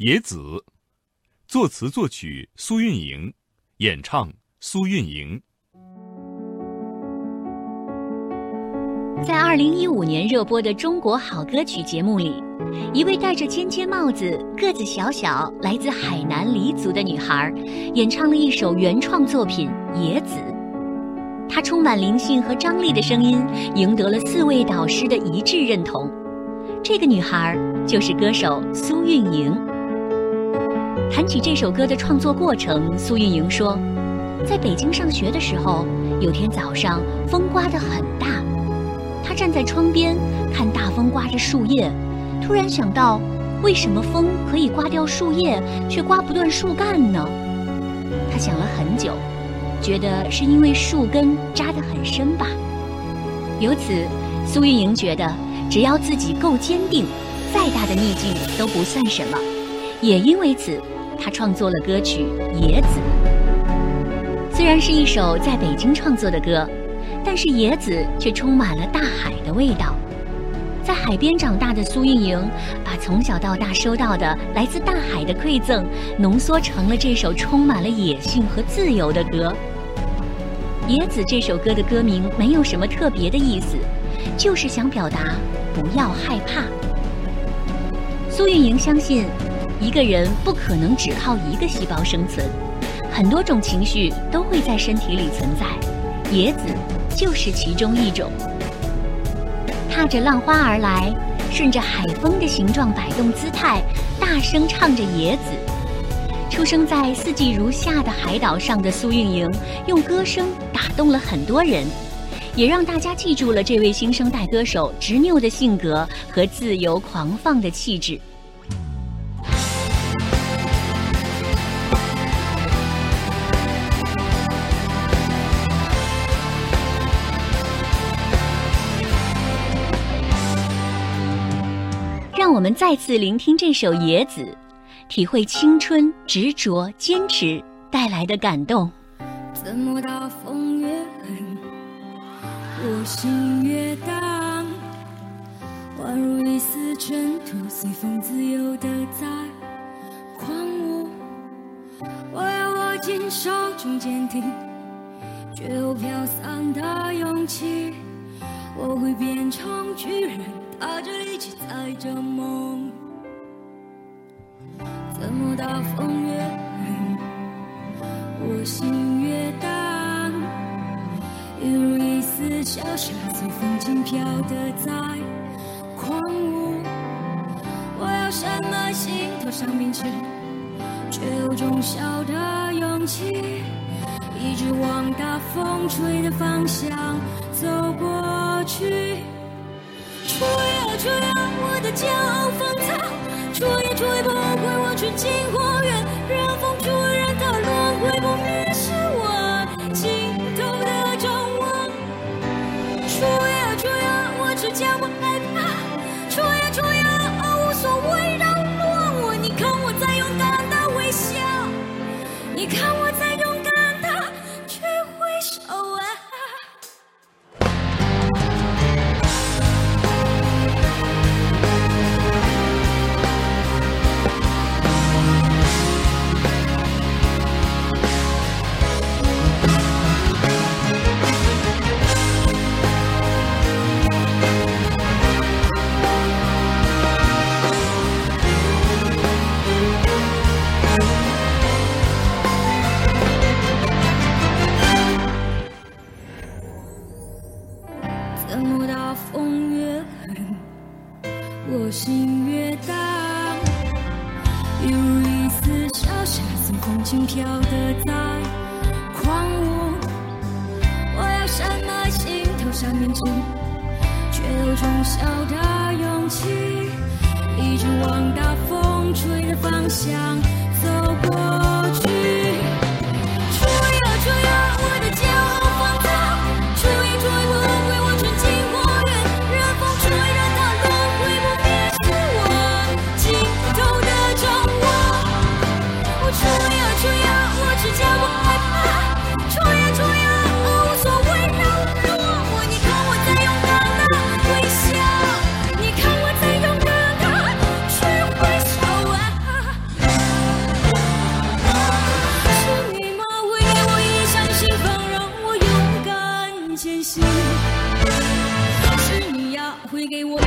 野子，作词作曲苏运莹，演唱苏运莹。在二零一五年热播的《中国好歌曲》节目里，一位戴着尖尖帽子、个子小小、来自海南黎族的女孩，演唱了一首原创作品《野子》。她充满灵性和张力的声音，赢得了四位导师的一致认同。这个女孩就是歌手苏运莹。谈起这首歌的创作过程，苏运莹说：“在北京上学的时候，有天早上风刮得很大。”他站在窗边看大风刮着树叶，突然想到，为什么风可以刮掉树叶，却刮不断树干呢？他想了很久，觉得是因为树根扎得很深吧。由此，苏运莹觉得，只要自己够坚定，再大的逆境都不算什么。也因为此，他创作了歌曲《野子》。虽然是一首在北京创作的歌。但是野子却充满了大海的味道，在海边长大的苏运莹，把从小到大收到的来自大海的馈赠，浓缩成了这首充满了野性和自由的歌。野子这首歌的歌名没有什么特别的意思，就是想表达不要害怕。苏运莹相信，一个人不可能只靠一个细胞生存，很多种情绪都会在身体里存在。野子。就是其中一种，踏着浪花而来，顺着海风的形状摆动姿态，大声唱着《野子》。出生在四季如夏的海岛上的苏运莹，用歌声打动了很多人，也让大家记住了这位新生代歌手执拗的性格和自由狂放的气质。让我们再次聆听这首《野子》，体会青春、执着、坚持带来的感动。怎么大风越狠，我心越荡，宛如一丝尘土，随风自由的在狂舞。我要握紧手中坚定，却又飘散的勇气。我会变成巨人，踏着带着梦。怎么大风越狠，我心越荡，一如一丝小沙，随风轻飘的在狂舞。我要什么心头上面去，却有种小的勇气，一直往大风吹的方向走过。去，吹啊，我的骄傲放肆，吹也吹不毁我纯净花园，任风吹，等到风越狠我心越荡，犹如一丝小沙，随风轻飘的在狂舞。我要山脉心头上面去，却有种小的勇气，一直往大风吹的方向走过去。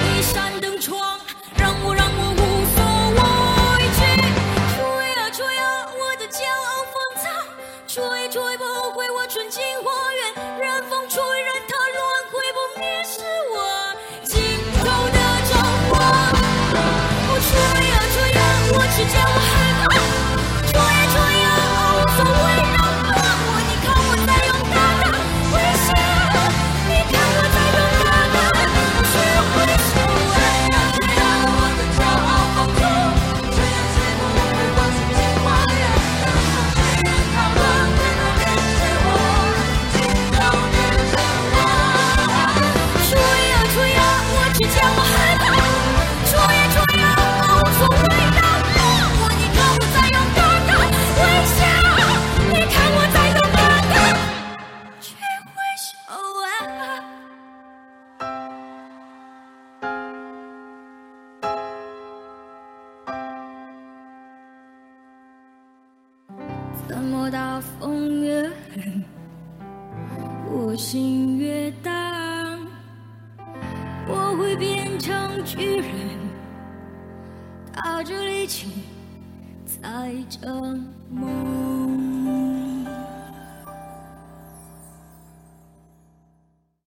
一扇灯窗，让我。风越狠，我心越大。我会变成巨人，踏着力气，踩着梦。